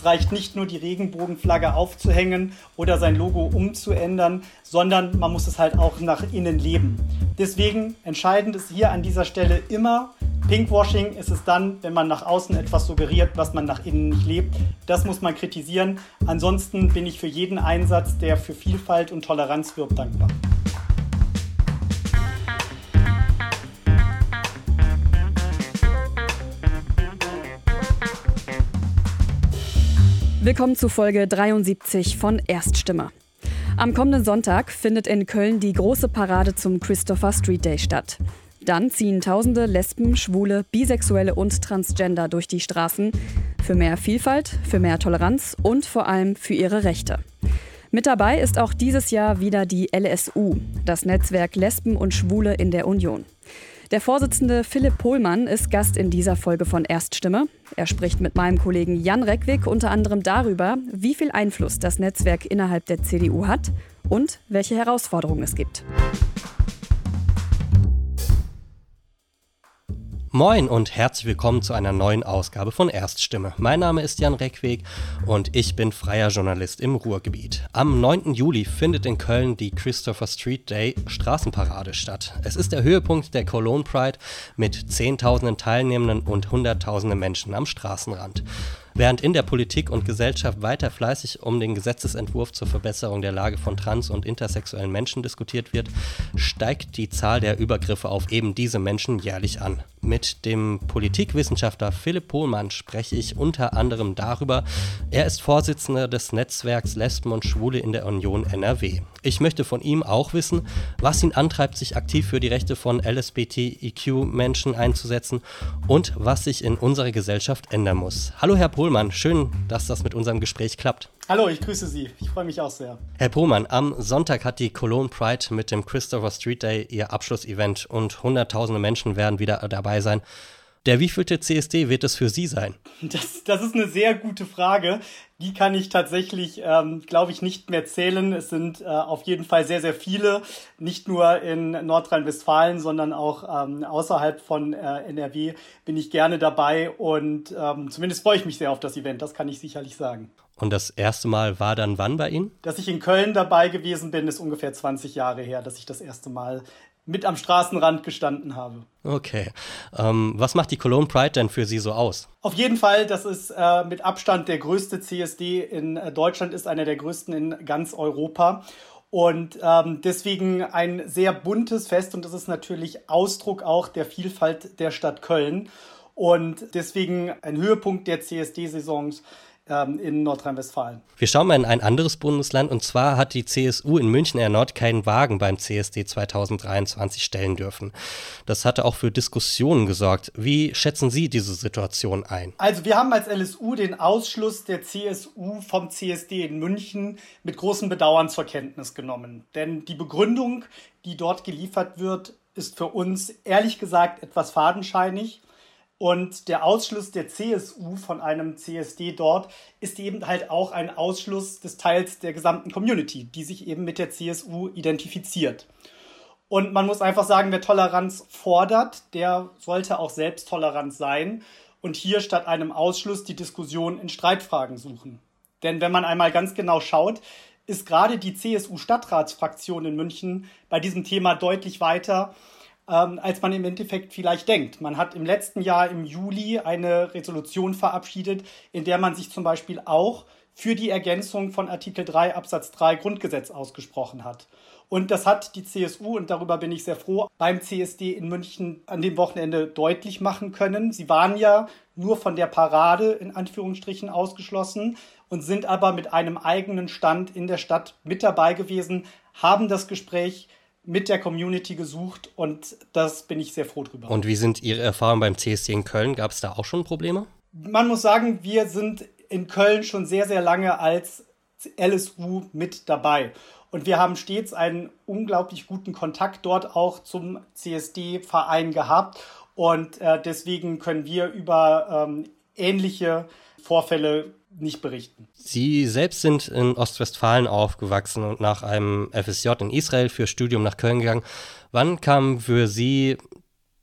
Es reicht nicht nur, die Regenbogenflagge aufzuhängen oder sein Logo umzuändern, sondern man muss es halt auch nach innen leben. Deswegen entscheidend ist hier an dieser Stelle immer, Pinkwashing ist es dann, wenn man nach außen etwas suggeriert, was man nach innen nicht lebt. Das muss man kritisieren. Ansonsten bin ich für jeden Einsatz, der für Vielfalt und Toleranz wirbt, dankbar. Willkommen zu Folge 73 von Erststimme. Am kommenden Sonntag findet in Köln die große Parade zum Christopher Street Day statt. Dann ziehen tausende Lesben, Schwule, Bisexuelle und Transgender durch die Straßen für mehr Vielfalt, für mehr Toleranz und vor allem für ihre Rechte. Mit dabei ist auch dieses Jahr wieder die LSU, das Netzwerk Lesben und Schwule in der Union. Der Vorsitzende Philipp Pohlmann ist Gast in dieser Folge von Erststimme. Er spricht mit meinem Kollegen Jan Reckwig unter anderem darüber, wie viel Einfluss das Netzwerk innerhalb der CDU hat und welche Herausforderungen es gibt. Moin und herzlich willkommen zu einer neuen Ausgabe von Erststimme. Mein Name ist Jan Reckweg und ich bin freier Journalist im Ruhrgebiet. Am 9. Juli findet in Köln die Christopher Street Day Straßenparade statt. Es ist der Höhepunkt der Cologne Pride mit Zehntausenden Teilnehmenden und Hunderttausenden Menschen am Straßenrand. Während in der Politik und Gesellschaft weiter fleißig um den Gesetzesentwurf zur Verbesserung der Lage von trans- und intersexuellen Menschen diskutiert wird, steigt die Zahl der Übergriffe auf eben diese Menschen jährlich an. Mit dem Politikwissenschaftler Philipp Pohlmann spreche ich unter anderem darüber. Er ist Vorsitzender des Netzwerks Lesben und Schwule in der Union NRW. Ich möchte von ihm auch wissen, was ihn antreibt, sich aktiv für die Rechte von LSBTIQ-Menschen einzusetzen und was sich in unserer Gesellschaft ändern muss. Hallo Herr Pohlmann, schön, dass das mit unserem Gespräch klappt. Hallo, ich grüße Sie. Ich freue mich auch sehr. Herr Pohlmann, am Sonntag hat die Cologne Pride mit dem Christopher Street Day ihr Abschlussevent und hunderttausende Menschen werden wieder dabei sein. Der wievielte CSD wird es für Sie sein? Das, das ist eine sehr gute Frage. Die kann ich tatsächlich, ähm, glaube ich, nicht mehr zählen. Es sind äh, auf jeden Fall sehr, sehr viele. Nicht nur in Nordrhein-Westfalen, sondern auch ähm, außerhalb von äh, NRW bin ich gerne dabei. Und ähm, zumindest freue ich mich sehr auf das Event. Das kann ich sicherlich sagen. Und das erste Mal war dann wann bei Ihnen? Dass ich in Köln dabei gewesen bin, ist ungefähr 20 Jahre her, dass ich das erste Mal mit am Straßenrand gestanden habe. Okay. Ähm, was macht die Cologne Pride denn für Sie so aus? Auf jeden Fall, das ist äh, mit Abstand der größte CSD in äh, Deutschland, ist einer der größten in ganz Europa. Und ähm, deswegen ein sehr buntes Fest und das ist natürlich Ausdruck auch der Vielfalt der Stadt Köln. Und deswegen ein Höhepunkt der CSD-Saisons ähm, in Nordrhein-Westfalen. Wir schauen mal in ein anderes Bundesland und zwar hat die CSU in München erneut keinen Wagen beim CSD 2023 stellen dürfen. Das hatte auch für Diskussionen gesorgt. Wie schätzen Sie diese Situation ein? Also wir haben als LSU den Ausschluss der CSU vom CSD in München mit großem Bedauern zur Kenntnis genommen. Denn die Begründung, die dort geliefert wird, ist für uns ehrlich gesagt etwas fadenscheinig. Und der Ausschluss der CSU von einem CSD dort ist eben halt auch ein Ausschluss des Teils der gesamten Community, die sich eben mit der CSU identifiziert. Und man muss einfach sagen, wer Toleranz fordert, der sollte auch selbst tolerant sein und hier statt einem Ausschluss die Diskussion in Streitfragen suchen. Denn wenn man einmal ganz genau schaut, ist gerade die CSU-Stadtratsfraktion in München bei diesem Thema deutlich weiter ähm, als man im Endeffekt vielleicht denkt. Man hat im letzten Jahr im Juli eine Resolution verabschiedet, in der man sich zum Beispiel auch für die Ergänzung von Artikel 3 Absatz 3 Grundgesetz ausgesprochen hat. Und das hat die CSU, und darüber bin ich sehr froh, beim CSD in München an dem Wochenende deutlich machen können. Sie waren ja nur von der Parade in Anführungsstrichen ausgeschlossen und sind aber mit einem eigenen Stand in der Stadt mit dabei gewesen, haben das Gespräch mit der Community gesucht und das bin ich sehr froh drüber. Und wie sind Ihre Erfahrungen beim CSD in Köln? Gab es da auch schon Probleme? Man muss sagen, wir sind in Köln schon sehr, sehr lange als LSU mit dabei. Und wir haben stets einen unglaublich guten Kontakt dort auch zum CSD-Verein gehabt. Und äh, deswegen können wir über ähm, ähnliche Vorfälle nicht berichten. Sie selbst sind in Ostwestfalen aufgewachsen und nach einem FSJ in Israel für Studium nach Köln gegangen. Wann kam für Sie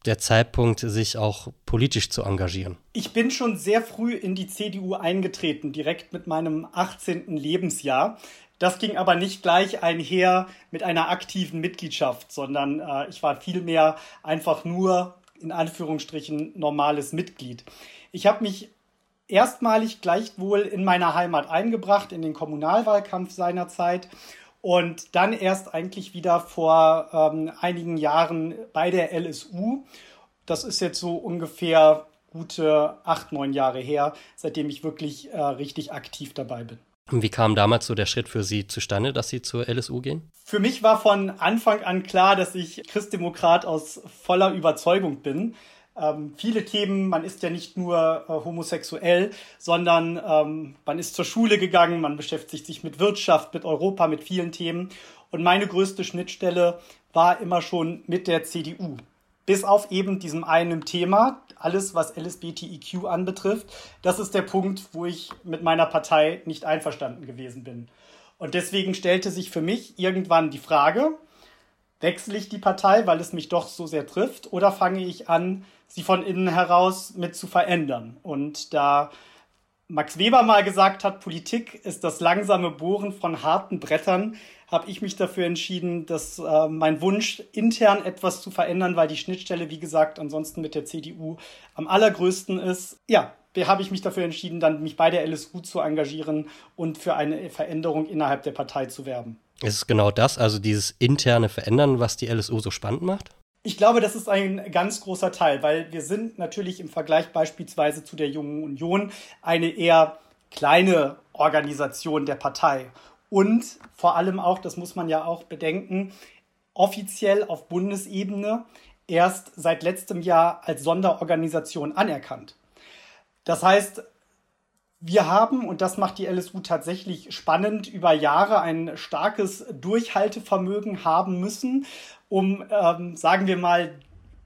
der Zeitpunkt, sich auch politisch zu engagieren? Ich bin schon sehr früh in die CDU eingetreten, direkt mit meinem 18. Lebensjahr. Das ging aber nicht gleich einher mit einer aktiven Mitgliedschaft, sondern äh, ich war vielmehr einfach nur in Anführungsstrichen normales Mitglied. Ich habe mich erstmalig gleichwohl in meiner Heimat eingebracht, in den Kommunalwahlkampf seinerzeit und dann erst eigentlich wieder vor ähm, einigen Jahren bei der LSU. Das ist jetzt so ungefähr gute acht, neun Jahre her, seitdem ich wirklich äh, richtig aktiv dabei bin. Wie kam damals so der Schritt für Sie zustande, dass Sie zur LSU gehen? Für mich war von Anfang an klar, dass ich Christdemokrat aus voller Überzeugung bin. Ähm, viele Themen, man ist ja nicht nur äh, homosexuell, sondern ähm, man ist zur Schule gegangen, man beschäftigt sich mit Wirtschaft, mit Europa, mit vielen Themen. Und meine größte Schnittstelle war immer schon mit der CDU. Bis auf eben diesem einen Thema, alles was LSBTIQ anbetrifft. Das ist der Punkt, wo ich mit meiner Partei nicht einverstanden gewesen bin. Und deswegen stellte sich für mich irgendwann die Frage, wechsle ich die Partei, weil es mich doch so sehr trifft, oder fange ich an, sie von innen heraus mit zu verändern? Und da Max Weber mal gesagt hat, Politik ist das langsame Bohren von harten Brettern, habe ich mich dafür entschieden, dass äh, mein Wunsch, intern etwas zu verändern, weil die Schnittstelle, wie gesagt, ansonsten mit der CDU am allergrößten ist. Ja, habe ich mich dafür entschieden, dann mich bei der LSU zu engagieren und für eine Veränderung innerhalb der Partei zu werben. Ist es genau das, also dieses interne Verändern, was die LSU so spannend macht? Ich glaube, das ist ein ganz großer Teil, weil wir sind natürlich im Vergleich beispielsweise zu der Jungen Union eine eher kleine Organisation der Partei. Und vor allem auch, das muss man ja auch bedenken, offiziell auf Bundesebene erst seit letztem Jahr als Sonderorganisation anerkannt. Das heißt, wir haben, und das macht die LSU tatsächlich spannend, über Jahre ein starkes Durchhaltevermögen haben müssen, um, ähm, sagen wir mal,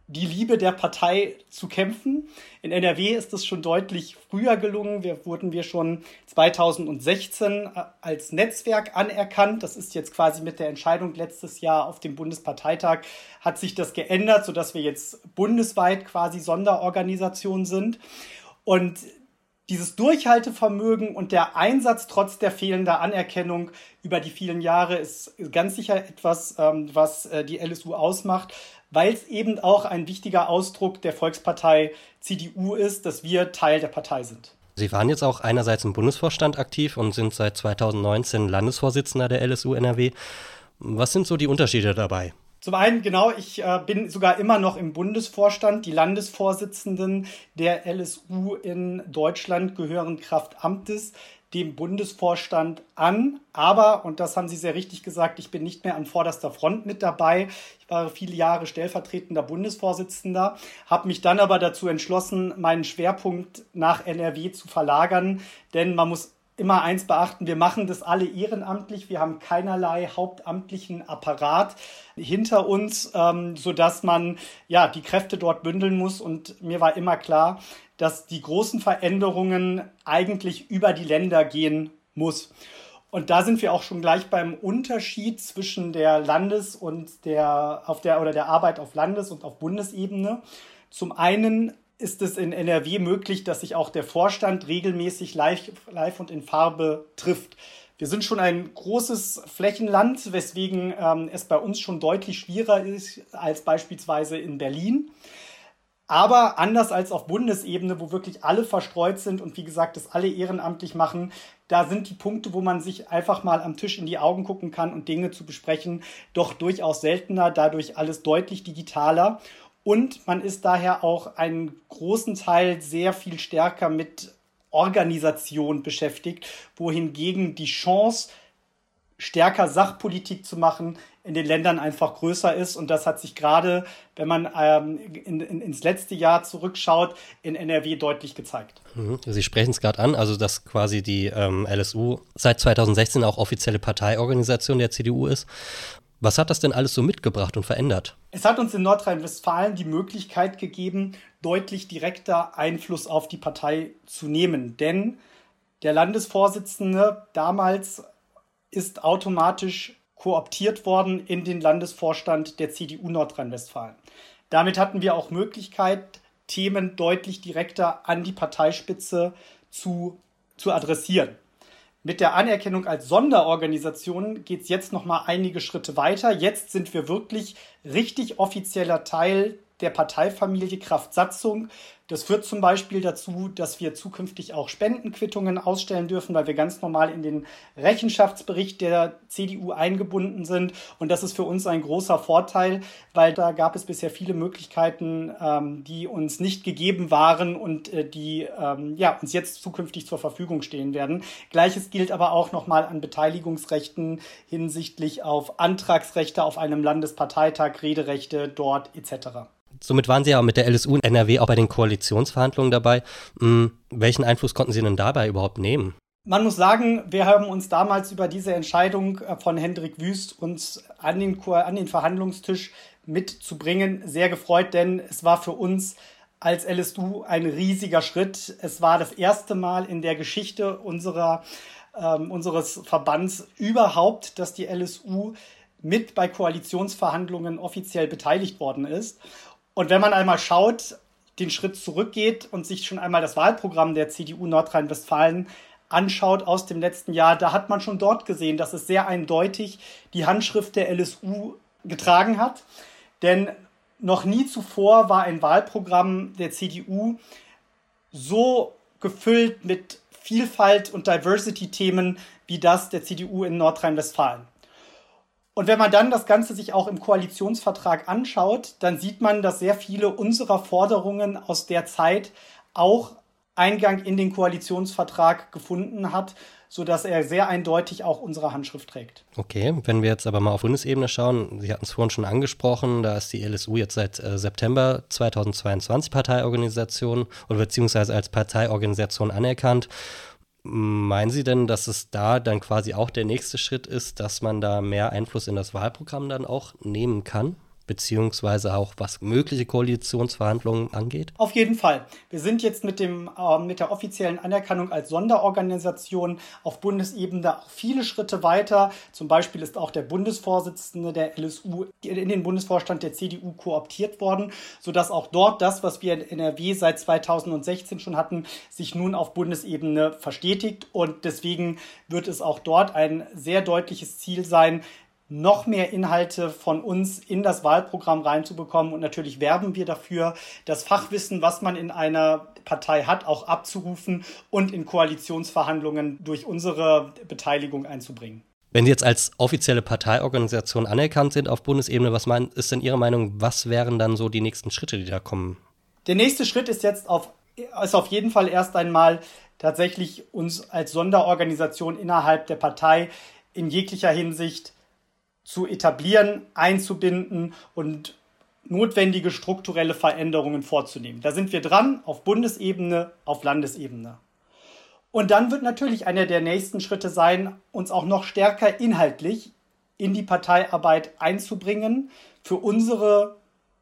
die Liebe der Partei zu kämpfen. In NRW ist es schon deutlich früher gelungen. Wir wurden wir schon 2016 äh, als Netzwerk anerkannt. Das ist jetzt quasi mit der Entscheidung letztes Jahr auf dem Bundesparteitag hat sich das geändert, sodass wir jetzt bundesweit quasi Sonderorganisation sind. Und dieses Durchhaltevermögen und der Einsatz trotz der fehlenden Anerkennung über die vielen Jahre ist ganz sicher etwas, ähm, was äh, die LSU ausmacht, weil es eben auch ein wichtiger Ausdruck der Volkspartei CDU ist, dass wir Teil der Partei sind. Sie waren jetzt auch einerseits im Bundesvorstand aktiv und sind seit 2019 Landesvorsitzender der LSU NRW. Was sind so die Unterschiede dabei? Zum einen, genau, ich äh, bin sogar immer noch im Bundesvorstand. Die Landesvorsitzenden der LSU in Deutschland gehören Kraft Amtes dem Bundesvorstand an. Aber, und das haben Sie sehr richtig gesagt, ich bin nicht mehr an vorderster Front mit dabei. Ich war viele Jahre stellvertretender Bundesvorsitzender, habe mich dann aber dazu entschlossen, meinen Schwerpunkt nach NRW zu verlagern. Denn man muss immer eins beachten, wir machen das alle ehrenamtlich, wir haben keinerlei hauptamtlichen Apparat hinter uns, ähm, sodass man ja die Kräfte dort bündeln muss. Und mir war immer klar, dass die großen Veränderungen eigentlich über die Länder gehen muss. Und da sind wir auch schon gleich beim Unterschied zwischen der Landes- und der auf der oder der Arbeit auf Landes- und auf Bundesebene. Zum einen ist es in NRW möglich, dass sich auch der Vorstand regelmäßig live, live und in Farbe trifft. Wir sind schon ein großes Flächenland, weswegen ähm, es bei uns schon deutlich schwieriger ist als beispielsweise in Berlin. Aber anders als auf Bundesebene, wo wirklich alle verstreut sind und wie gesagt, das alle ehrenamtlich machen, da sind die Punkte, wo man sich einfach mal am Tisch in die Augen gucken kann und Dinge zu besprechen, doch durchaus seltener, dadurch alles deutlich digitaler. Und man ist daher auch einen großen Teil sehr viel stärker mit Organisation beschäftigt, wohingegen die Chance, stärker Sachpolitik zu machen, in den Ländern einfach größer ist. Und das hat sich gerade, wenn man ähm, in, in, ins letzte Jahr zurückschaut, in NRW deutlich gezeigt. Mhm. Sie sprechen es gerade an, also dass quasi die ähm, LSU seit 2016 auch offizielle Parteiorganisation der CDU ist. Was hat das denn alles so mitgebracht und verändert? Es hat uns in Nordrhein-Westfalen die Möglichkeit gegeben, deutlich direkter Einfluss auf die Partei zu nehmen. Denn der Landesvorsitzende damals ist automatisch kooptiert worden in den Landesvorstand der CDU Nordrhein-Westfalen. Damit hatten wir auch Möglichkeit, Themen deutlich direkter an die Parteispitze zu, zu adressieren. Mit der Anerkennung als Sonderorganisation geht es jetzt noch mal einige Schritte weiter. Jetzt sind wir wirklich richtig offizieller Teil der Parteifamilie Kraft-Satzung. Das führt zum Beispiel dazu, dass wir zukünftig auch Spendenquittungen ausstellen dürfen, weil wir ganz normal in den Rechenschaftsbericht der CDU eingebunden sind. Und das ist für uns ein großer Vorteil, weil da gab es bisher viele Möglichkeiten, ähm, die uns nicht gegeben waren und äh, die ähm, ja, uns jetzt zukünftig zur Verfügung stehen werden. Gleiches gilt aber auch nochmal an Beteiligungsrechten hinsichtlich auf Antragsrechte auf einem Landesparteitag, Rederechte dort etc. Somit waren Sie ja mit der LSU in NRW auch bei den Koalitionsverhandlungen dabei. Hm, welchen Einfluss konnten Sie denn dabei überhaupt nehmen? Man muss sagen, wir haben uns damals über diese Entscheidung äh, von Hendrik Wüst uns an den, an den Verhandlungstisch mitzubringen sehr gefreut, denn es war für uns als LSU ein riesiger Schritt. Es war das erste Mal in der Geschichte unserer, äh, unseres Verbands überhaupt, dass die LSU mit bei Koalitionsverhandlungen offiziell beteiligt worden ist. Und wenn man einmal schaut, den Schritt zurückgeht und sich schon einmal das Wahlprogramm der CDU Nordrhein-Westfalen anschaut aus dem letzten Jahr, da hat man schon dort gesehen, dass es sehr eindeutig die Handschrift der LSU getragen hat. Denn noch nie zuvor war ein Wahlprogramm der CDU so gefüllt mit Vielfalt und Diversity-Themen wie das der CDU in Nordrhein-Westfalen. Und wenn man dann das Ganze sich auch im Koalitionsvertrag anschaut, dann sieht man, dass sehr viele unserer Forderungen aus der Zeit auch Eingang in den Koalitionsvertrag gefunden hat, sodass er sehr eindeutig auch unsere Handschrift trägt. Okay, wenn wir jetzt aber mal auf Bundesebene schauen, Sie hatten es vorhin schon angesprochen, da ist die LSU jetzt seit äh, September 2022 Parteiorganisation oder beziehungsweise als Parteiorganisation anerkannt. Meinen Sie denn, dass es da dann quasi auch der nächste Schritt ist, dass man da mehr Einfluss in das Wahlprogramm dann auch nehmen kann? Beziehungsweise auch was mögliche Koalitionsverhandlungen angeht? Auf jeden Fall. Wir sind jetzt mit, dem, äh, mit der offiziellen Anerkennung als Sonderorganisation auf Bundesebene auch viele Schritte weiter. Zum Beispiel ist auch der Bundesvorsitzende der LSU in den Bundesvorstand der CDU kooptiert worden, sodass auch dort das, was wir in NRW seit 2016 schon hatten, sich nun auf Bundesebene verstetigt. Und deswegen wird es auch dort ein sehr deutliches Ziel sein, noch mehr Inhalte von uns in das Wahlprogramm reinzubekommen. Und natürlich werben wir dafür, das Fachwissen, was man in einer Partei hat, auch abzurufen und in Koalitionsverhandlungen durch unsere Beteiligung einzubringen. Wenn Sie jetzt als offizielle Parteiorganisation anerkannt sind auf Bundesebene, was mein, ist denn Ihre Meinung, was wären dann so die nächsten Schritte, die da kommen? Der nächste Schritt ist jetzt auf, ist auf jeden Fall erst einmal tatsächlich uns als Sonderorganisation innerhalb der Partei in jeglicher Hinsicht zu etablieren, einzubinden und notwendige strukturelle Veränderungen vorzunehmen. Da sind wir dran, auf Bundesebene, auf Landesebene. Und dann wird natürlich einer der nächsten Schritte sein, uns auch noch stärker inhaltlich in die Parteiarbeit einzubringen, für unsere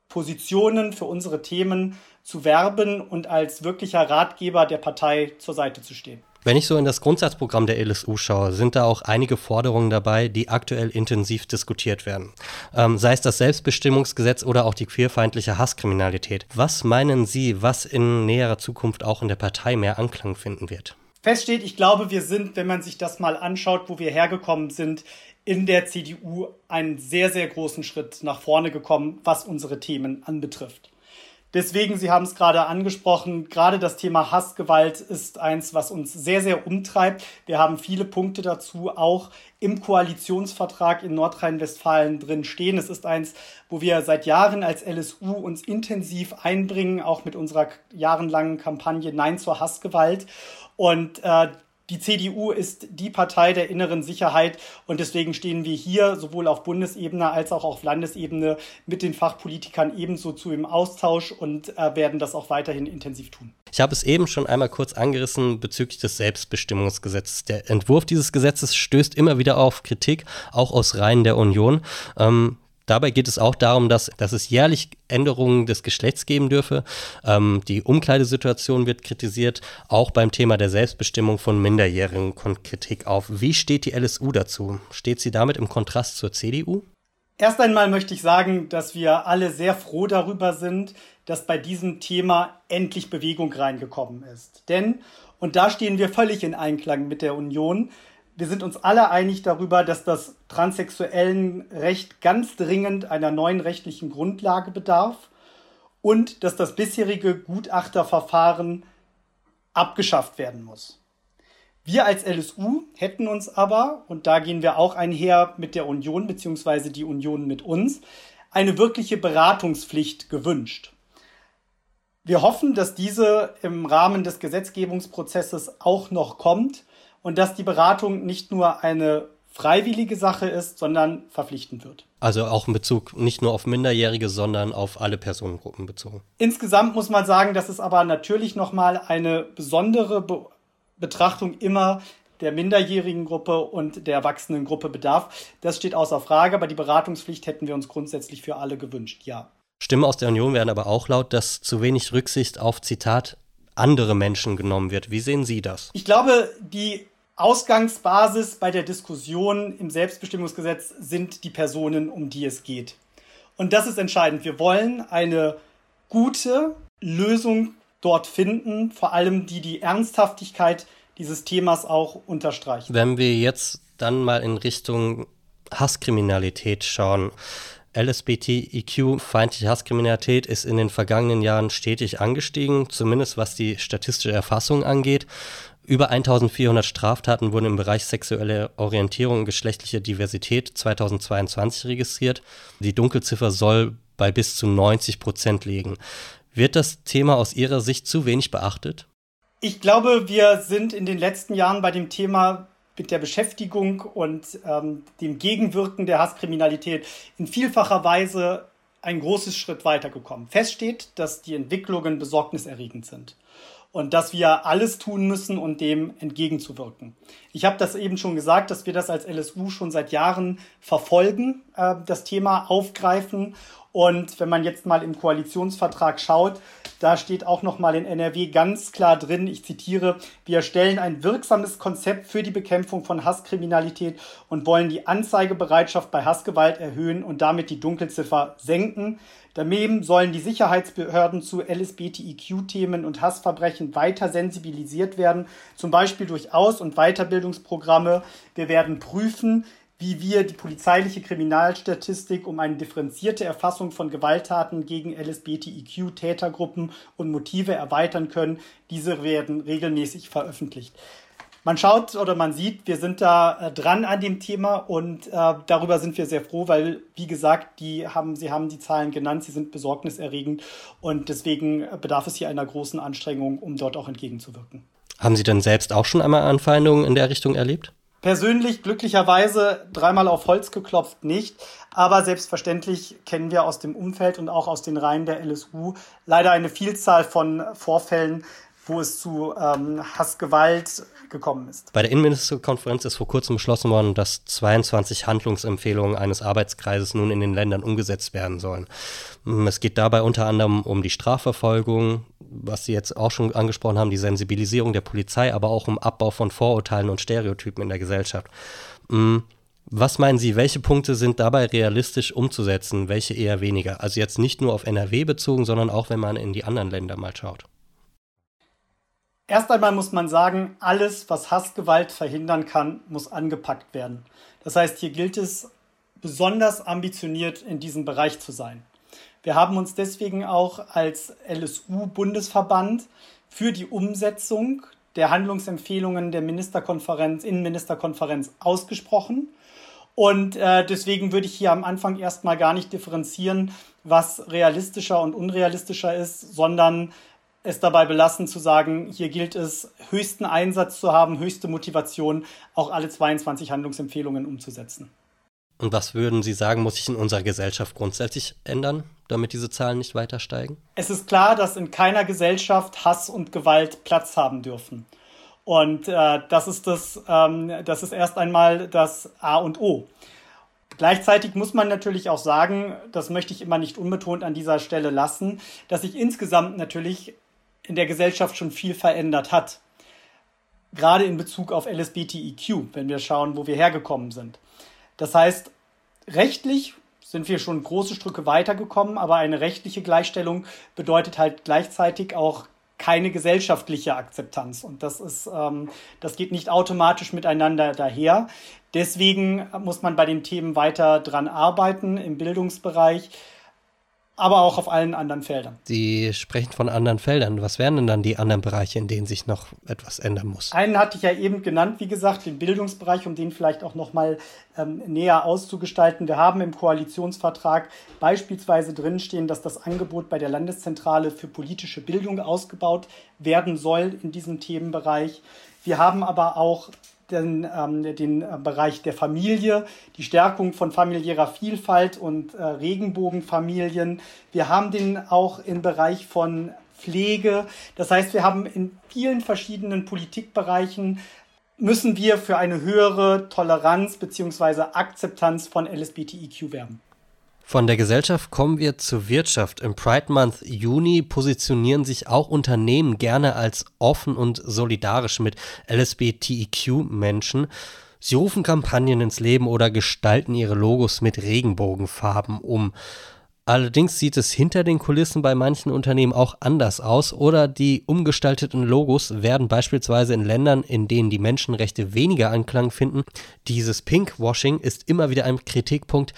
Positionen, für unsere Themen zu werben und als wirklicher Ratgeber der Partei zur Seite zu stehen. Wenn ich so in das Grundsatzprogramm der LSU schaue, sind da auch einige Forderungen dabei, die aktuell intensiv diskutiert werden. Ähm, sei es das Selbstbestimmungsgesetz oder auch die queerfeindliche Hasskriminalität. Was meinen Sie, was in näherer Zukunft auch in der Partei mehr Anklang finden wird? Fest steht, ich glaube, wir sind, wenn man sich das mal anschaut, wo wir hergekommen sind, in der CDU einen sehr, sehr großen Schritt nach vorne gekommen, was unsere Themen anbetrifft. Deswegen, Sie haben es gerade angesprochen, gerade das Thema Hassgewalt ist eins, was uns sehr, sehr umtreibt. Wir haben viele Punkte dazu auch im Koalitionsvertrag in Nordrhein-Westfalen drin stehen. Es ist eins, wo wir seit Jahren als LSU uns intensiv einbringen, auch mit unserer jahrelangen Kampagne Nein zur Hassgewalt. Und äh, die CDU ist die Partei der inneren Sicherheit und deswegen stehen wir hier sowohl auf Bundesebene als auch auf Landesebene mit den Fachpolitikern ebenso zu im Austausch und äh, werden das auch weiterhin intensiv tun. Ich habe es eben schon einmal kurz angerissen bezüglich des Selbstbestimmungsgesetzes. Der Entwurf dieses Gesetzes stößt immer wieder auf Kritik, auch aus Reihen der Union. Ähm, Dabei geht es auch darum, dass, dass es jährlich Änderungen des Geschlechts geben dürfe. Ähm, die Umkleidesituation wird kritisiert. Auch beim Thema der Selbstbestimmung von Minderjährigen kommt Kritik auf. Wie steht die LSU dazu? Steht sie damit im Kontrast zur CDU? Erst einmal möchte ich sagen, dass wir alle sehr froh darüber sind, dass bei diesem Thema endlich Bewegung reingekommen ist. Denn, und da stehen wir völlig in Einklang mit der Union, wir sind uns alle einig darüber, dass das transsexuellen Recht ganz dringend einer neuen rechtlichen Grundlage bedarf und dass das bisherige Gutachterverfahren abgeschafft werden muss. Wir als LSU hätten uns aber, und da gehen wir auch einher mit der Union beziehungsweise die Union mit uns, eine wirkliche Beratungspflicht gewünscht. Wir hoffen, dass diese im Rahmen des Gesetzgebungsprozesses auch noch kommt und dass die Beratung nicht nur eine freiwillige Sache ist, sondern verpflichtend wird. Also auch in Bezug nicht nur auf Minderjährige, sondern auf alle Personengruppen bezogen. Insgesamt muss man sagen, dass es aber natürlich nochmal eine besondere Be Betrachtung immer der minderjährigen Gruppe und der erwachsenen Gruppe bedarf. Das steht außer Frage, aber die Beratungspflicht hätten wir uns grundsätzlich für alle gewünscht, ja. Stimmen aus der Union werden aber auch laut, dass zu wenig Rücksicht auf, Zitat, andere Menschen genommen wird. Wie sehen Sie das? Ich glaube, die Ausgangsbasis bei der Diskussion im Selbstbestimmungsgesetz sind die Personen, um die es geht. Und das ist entscheidend. Wir wollen eine gute Lösung dort finden, vor allem die die Ernsthaftigkeit dieses Themas auch unterstreichen. Wenn wir jetzt dann mal in Richtung Hasskriminalität schauen, LSBTIQ-feindliche Hasskriminalität ist in den vergangenen Jahren stetig angestiegen, zumindest was die statistische Erfassung angeht. Über 1400 Straftaten wurden im Bereich sexuelle Orientierung und geschlechtliche Diversität 2022 registriert. Die Dunkelziffer soll bei bis zu 90 Prozent liegen. Wird das Thema aus Ihrer Sicht zu wenig beachtet? Ich glaube, wir sind in den letzten Jahren bei dem Thema mit der Beschäftigung und ähm, dem Gegenwirken der Hasskriminalität in vielfacher Weise ein großes Schritt weitergekommen. Fest steht, dass die Entwicklungen besorgniserregend sind und dass wir alles tun müssen, um dem entgegenzuwirken. Ich habe das eben schon gesagt, dass wir das als LSU schon seit Jahren verfolgen, äh, das Thema aufgreifen und wenn man jetzt mal im Koalitionsvertrag schaut, da steht auch noch mal in NRW ganz klar drin, ich zitiere, wir erstellen ein wirksames Konzept für die Bekämpfung von Hasskriminalität und wollen die Anzeigebereitschaft bei Hassgewalt erhöhen und damit die Dunkelziffer senken. Daneben sollen die Sicherheitsbehörden zu LSBTIQ-Themen und Hassverbrechen weiter sensibilisiert werden, zum Beispiel durch Aus- und Weiterbildungsprogramme. Wir werden prüfen, wie wir die polizeiliche Kriminalstatistik um eine differenzierte Erfassung von Gewalttaten gegen LSBTIQ-Tätergruppen und Motive erweitern können. Diese werden regelmäßig veröffentlicht. Man schaut oder man sieht, wir sind da äh, dran an dem Thema und äh, darüber sind wir sehr froh, weil, wie gesagt, die haben, Sie haben die Zahlen genannt, sie sind besorgniserregend und deswegen bedarf es hier einer großen Anstrengung, um dort auch entgegenzuwirken. Haben Sie denn selbst auch schon einmal Anfeindungen in der Richtung erlebt? Persönlich glücklicherweise dreimal auf Holz geklopft nicht, aber selbstverständlich kennen wir aus dem Umfeld und auch aus den Reihen der LSU leider eine Vielzahl von Vorfällen, wo es zu ähm, Hassgewalt gekommen ist. Bei der Innenministerkonferenz ist vor kurzem beschlossen worden, dass 22 Handlungsempfehlungen eines Arbeitskreises nun in den Ländern umgesetzt werden sollen. Mm, es geht dabei unter anderem um die Strafverfolgung, was Sie jetzt auch schon angesprochen haben, die Sensibilisierung der Polizei, aber auch um Abbau von Vorurteilen und Stereotypen in der Gesellschaft. Mm, was meinen Sie, welche Punkte sind dabei realistisch umzusetzen, welche eher weniger? Also jetzt nicht nur auf NRW bezogen, sondern auch wenn man in die anderen Länder mal schaut. Erst einmal muss man sagen, alles, was Hassgewalt verhindern kann, muss angepackt werden. Das heißt, hier gilt es, besonders ambitioniert in diesem Bereich zu sein. Wir haben uns deswegen auch als LSU-Bundesverband für die Umsetzung der Handlungsempfehlungen der Ministerkonferenz, Innenministerkonferenz ausgesprochen. Und äh, deswegen würde ich hier am Anfang erstmal gar nicht differenzieren, was realistischer und unrealistischer ist, sondern es dabei belassen zu sagen, hier gilt es, höchsten Einsatz zu haben, höchste Motivation, auch alle 22 Handlungsempfehlungen umzusetzen. Und was würden Sie sagen, muss sich in unserer Gesellschaft grundsätzlich ändern, damit diese Zahlen nicht weiter steigen? Es ist klar, dass in keiner Gesellschaft Hass und Gewalt Platz haben dürfen. Und äh, das, ist das, ähm, das ist erst einmal das A und O. Gleichzeitig muss man natürlich auch sagen, das möchte ich immer nicht unbetont an dieser Stelle lassen, dass sich insgesamt natürlich in der Gesellschaft schon viel verändert hat. Gerade in Bezug auf LSBTIQ, wenn wir schauen, wo wir hergekommen sind. Das heißt, rechtlich sind wir schon große Stücke weitergekommen, aber eine rechtliche Gleichstellung bedeutet halt gleichzeitig auch keine gesellschaftliche Akzeptanz. Und das ist, ähm, das geht nicht automatisch miteinander daher. Deswegen muss man bei den Themen weiter dran arbeiten im Bildungsbereich aber auch auf allen anderen Feldern. Sie sprechen von anderen Feldern. Was wären denn dann die anderen Bereiche, in denen sich noch etwas ändern muss? Einen hatte ich ja eben genannt, wie gesagt, den Bildungsbereich, um den vielleicht auch noch mal ähm, näher auszugestalten. Wir haben im Koalitionsvertrag beispielsweise drinstehen, dass das Angebot bei der Landeszentrale für politische Bildung ausgebaut werden soll in diesem Themenbereich. Wir haben aber auch den, ähm, den äh, Bereich der Familie, die Stärkung von familiärer Vielfalt und äh, Regenbogenfamilien. Wir haben den auch im Bereich von Pflege. Das heißt, wir haben in vielen verschiedenen Politikbereichen müssen wir für eine höhere Toleranz bzw. Akzeptanz von LSBTIQ werben. Von der Gesellschaft kommen wir zur Wirtschaft. Im Pride Month Juni positionieren sich auch Unternehmen gerne als offen und solidarisch mit LSBTIQ-Menschen. Sie rufen Kampagnen ins Leben oder gestalten ihre Logos mit Regenbogenfarben um. Allerdings sieht es hinter den Kulissen bei manchen Unternehmen auch anders aus oder die umgestalteten Logos werden beispielsweise in Ländern, in denen die Menschenrechte weniger Anklang finden. Dieses Pinkwashing ist immer wieder ein Kritikpunkt,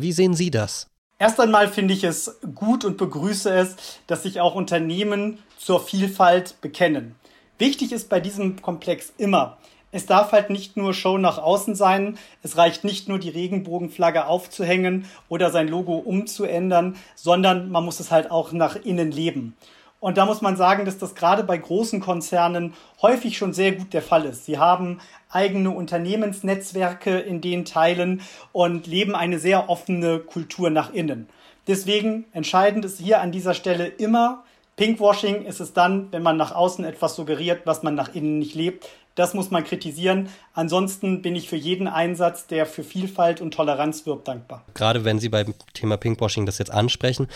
wie sehen Sie das? Erst einmal finde ich es gut und begrüße es, dass sich auch Unternehmen zur Vielfalt bekennen. Wichtig ist bei diesem Komplex immer, es darf halt nicht nur Show nach außen sein, es reicht nicht nur die Regenbogenflagge aufzuhängen oder sein Logo umzuändern, sondern man muss es halt auch nach innen leben. Und da muss man sagen, dass das gerade bei großen Konzernen häufig schon sehr gut der Fall ist. Sie haben eigene Unternehmensnetzwerke in den Teilen und leben eine sehr offene Kultur nach innen. Deswegen entscheidend ist hier an dieser Stelle immer, Pinkwashing ist es dann, wenn man nach außen etwas suggeriert, was man nach innen nicht lebt. Das muss man kritisieren. Ansonsten bin ich für jeden Einsatz, der für Vielfalt und Toleranz wirbt, dankbar. Gerade wenn Sie beim Thema Pinkwashing das jetzt ansprechen,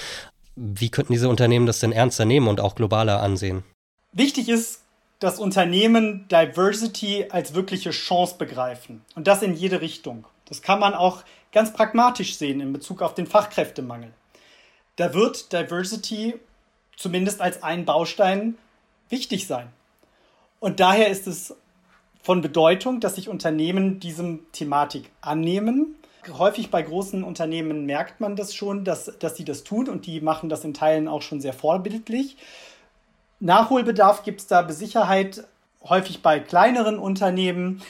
wie könnten diese Unternehmen das denn ernster nehmen und auch globaler ansehen? Wichtig ist, dass Unternehmen Diversity als wirkliche Chance begreifen. Und das in jede Richtung. Das kann man auch ganz pragmatisch sehen in Bezug auf den Fachkräftemangel. Da wird Diversity zumindest als ein Baustein wichtig sein. Und daher ist es von Bedeutung, dass sich Unternehmen diesem Thematik annehmen Häufig bei großen Unternehmen merkt man das schon, dass, dass sie das tun und die machen das in Teilen auch schon sehr vorbildlich. Nachholbedarf gibt es da Sicherheit häufig bei kleineren Unternehmen.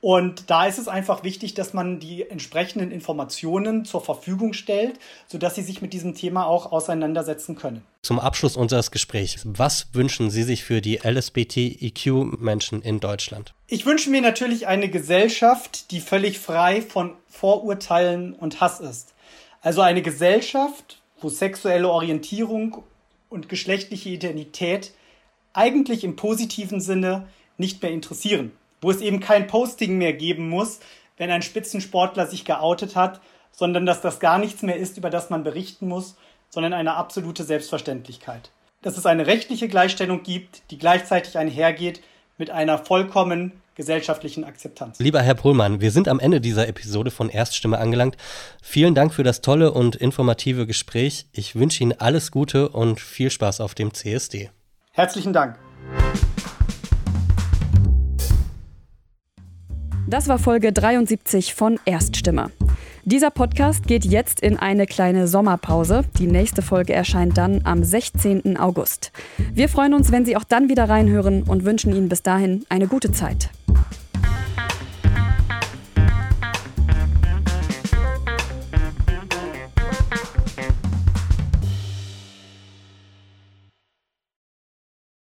Und da ist es einfach wichtig, dass man die entsprechenden Informationen zur Verfügung stellt, sodass Sie sich mit diesem Thema auch auseinandersetzen können. Zum Abschluss unseres Gesprächs, was wünschen Sie sich für die LSBTIQ-Menschen in Deutschland? Ich wünsche mir natürlich eine Gesellschaft, die völlig frei von Vorurteilen und Hass ist. Also eine Gesellschaft, wo sexuelle Orientierung und geschlechtliche Identität eigentlich im positiven Sinne nicht mehr interessieren wo es eben kein Posting mehr geben muss, wenn ein Spitzensportler sich geoutet hat, sondern dass das gar nichts mehr ist, über das man berichten muss, sondern eine absolute Selbstverständlichkeit. Dass es eine rechtliche Gleichstellung gibt, die gleichzeitig einhergeht mit einer vollkommen gesellschaftlichen Akzeptanz. Lieber Herr Pohlmann, wir sind am Ende dieser Episode von Erststimme angelangt. Vielen Dank für das tolle und informative Gespräch. Ich wünsche Ihnen alles Gute und viel Spaß auf dem CSD. Herzlichen Dank. Das war Folge 73 von Erststimme. Dieser Podcast geht jetzt in eine kleine Sommerpause. Die nächste Folge erscheint dann am 16. August. Wir freuen uns, wenn Sie auch dann wieder reinhören und wünschen Ihnen bis dahin eine gute Zeit.